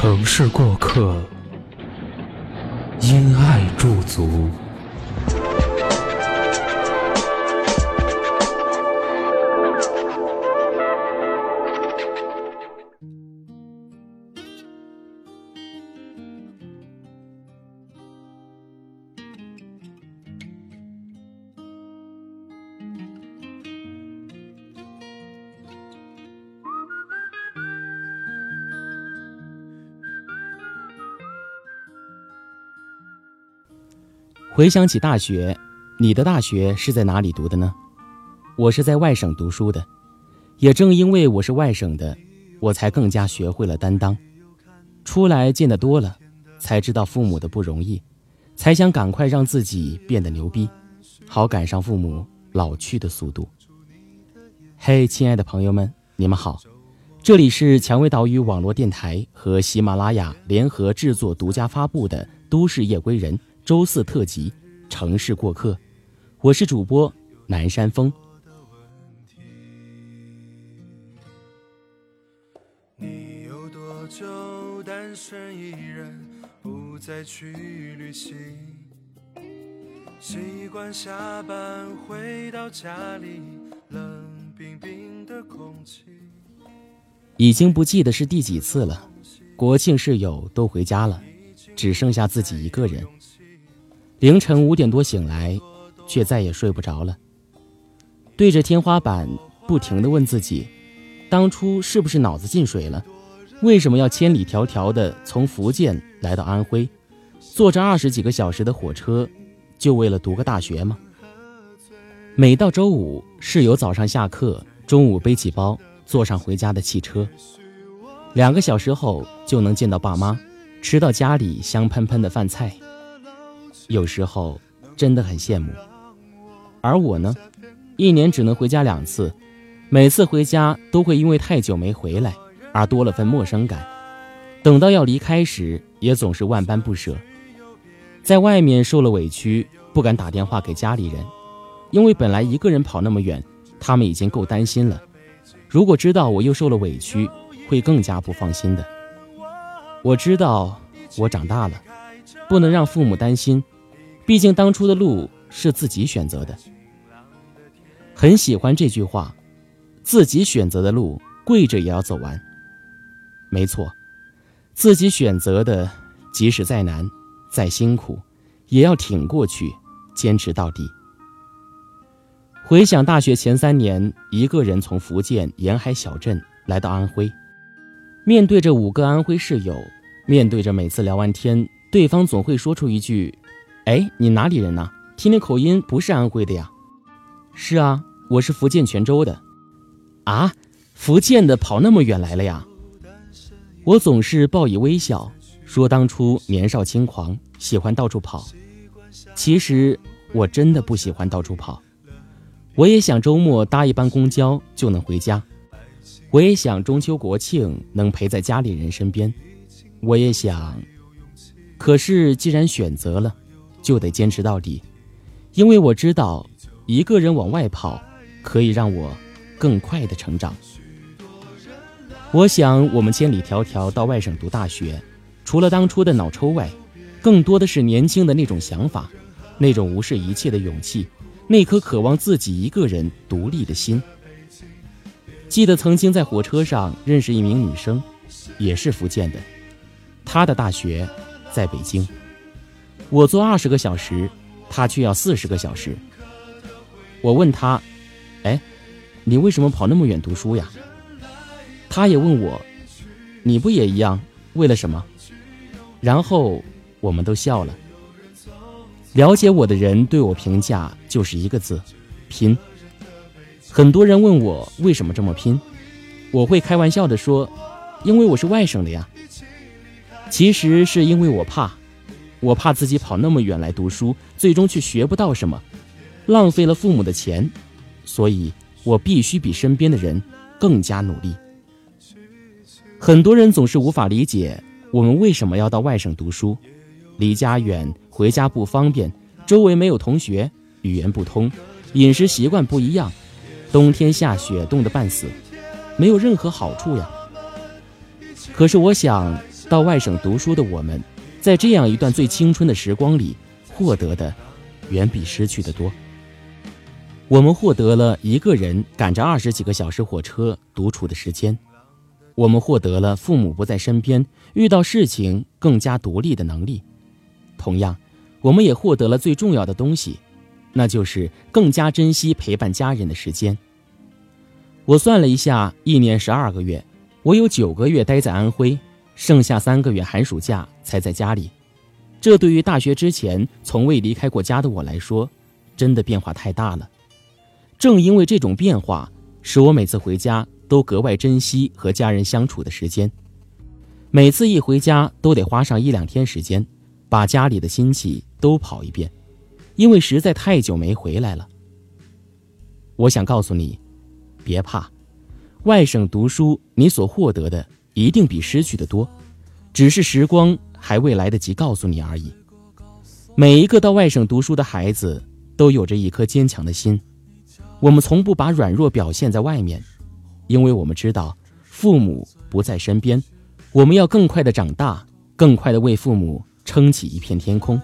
城市过客，因爱驻足。回想起大学，你的大学是在哪里读的呢？我是在外省读书的，也正因为我是外省的，我才更加学会了担当。出来见得多了，才知道父母的不容易，才想赶快让自己变得牛逼，好赶上父母老去的速度。嘿，亲爱的朋友们，你们好，这里是蔷薇岛屿网络电台和喜马拉雅联合制作、独家发布的《都市夜归人》。周四特辑《城市过客》，我是主播南山峰。你有多久单身一人，不再去旅行？习惯下班回到家里，冷冰冰的空气。已经不记得是第几次了，国庆室友都回家了，只剩下自己一个人。凌晨五点多醒来，却再也睡不着了。对着天花板，不停地问自己：当初是不是脑子进水了？为什么要千里迢迢地从福建来到安徽，坐着二十几个小时的火车，就为了读个大学吗？每到周五，室友早上下课，中午背起包，坐上回家的汽车，两个小时后就能见到爸妈，吃到家里香喷喷的饭菜。有时候真的很羡慕，而我呢，一年只能回家两次，每次回家都会因为太久没回来而多了份陌生感。等到要离开时，也总是万般不舍。在外面受了委屈，不敢打电话给家里人，因为本来一个人跑那么远，他们已经够担心了。如果知道我又受了委屈，会更加不放心的。我知道我长大了，不能让父母担心。毕竟当初的路是自己选择的，很喜欢这句话：“自己选择的路，跪着也要走完。”没错，自己选择的，即使再难、再辛苦，也要挺过去，坚持到底。回想大学前三年，一个人从福建沿海小镇来到安徽，面对着五个安徽室友，面对着每次聊完天，对方总会说出一句。哎，你哪里人呢？听那口音不是安徽的呀？是啊，我是福建泉州的。啊，福建的跑那么远来了呀？我总是报以微笑，说当初年少轻狂，喜欢到处跑。其实我真的不喜欢到处跑。我也想周末搭一班公交就能回家。我也想中秋国庆能陪在家里人身边。我也想，可是既然选择了。就得坚持到底，因为我知道，一个人往外跑，可以让我更快的成长。我想，我们千里迢迢到外省读大学，除了当初的脑抽外，更多的是年轻的那种想法，那种无视一切的勇气，那颗渴望自己一个人独立的心。记得曾经在火车上认识一名女生，也是福建的，她的大学在北京。我坐二十个小时，他却要四十个小时。我问他：“哎，你为什么跑那么远读书呀？”他也问我：“你不也一样？为了什么？”然后我们都笑了。了解我的人对我评价就是一个字：拼。很多人问我为什么这么拼，我会开玩笑的说，因为我是外省的呀。其实是因为我怕，我怕自己跑那么远来读书，最终却学不到什么，浪费了父母的钱，所以我必须比身边的人更加努力。很多人总是无法理解我们为什么要到外省读书，离家远，回家不方便，周围没有同学，语言不通，饮食习惯不一样，冬天下雪冻得半死，没有任何好处呀。可是我想。到外省读书的我们，在这样一段最青春的时光里，获得的远比失去的多。我们获得了一个人赶着二十几个小时火车独处的时间，我们获得了父母不在身边，遇到事情更加独立的能力。同样，我们也获得了最重要的东西，那就是更加珍惜陪伴家人的时间。我算了一下，一年十二个月，我有九个月待在安徽。剩下三个月寒暑假才在家里，这对于大学之前从未离开过家的我来说，真的变化太大了。正因为这种变化，使我每次回家都格外珍惜和家人相处的时间。每次一回家都得花上一两天时间，把家里的亲戚都跑一遍，因为实在太久没回来了。我想告诉你，别怕，外省读书你所获得的。一定比失去的多，只是时光还未来得及告诉你而已。每一个到外省读书的孩子都有着一颗坚强的心，我们从不把软弱表现在外面，因为我们知道父母不在身边，我们要更快的长大，更快的为父母撑起一片天空。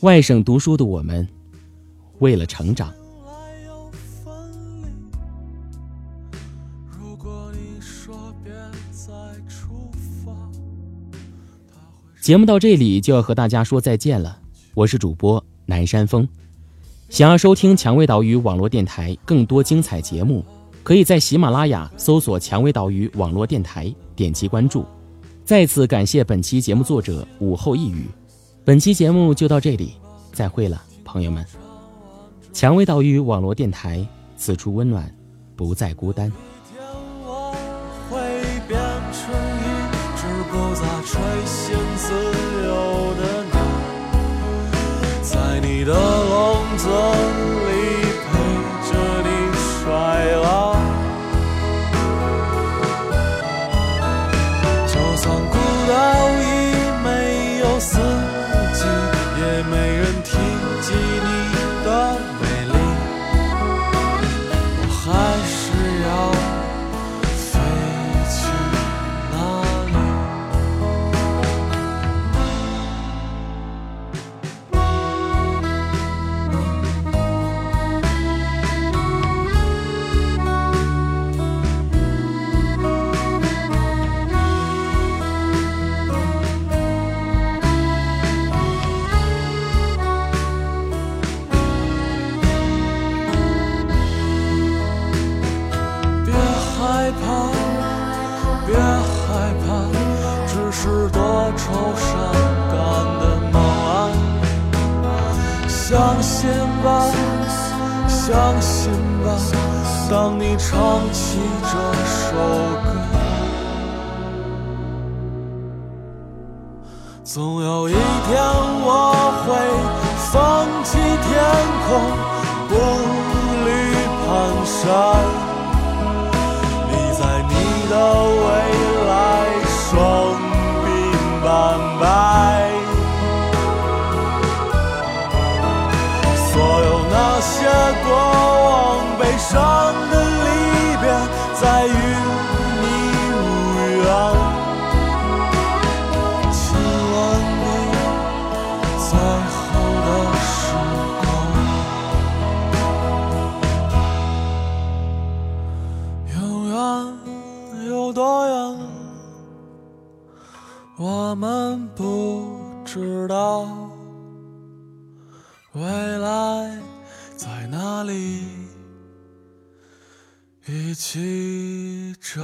外省读书的我们，为了成长。节目到这里就要和大家说再见了，我是主播南山峰。想要收听蔷薇岛屿网络电台更多精彩节目，可以在喜马拉雅搜索“蔷薇岛屿网络电台”，点击关注。再次感谢本期节目作者午后一语。本期节目就到这里，再会了，朋友们。蔷薇岛屿网络电台，此处温暖，不再孤单。你的笼子。相信吧，相信吧，当你唱起这首歌，总有一天我会放弃天空，步履蹒跚，们不知道。未来。在哪里？一起找。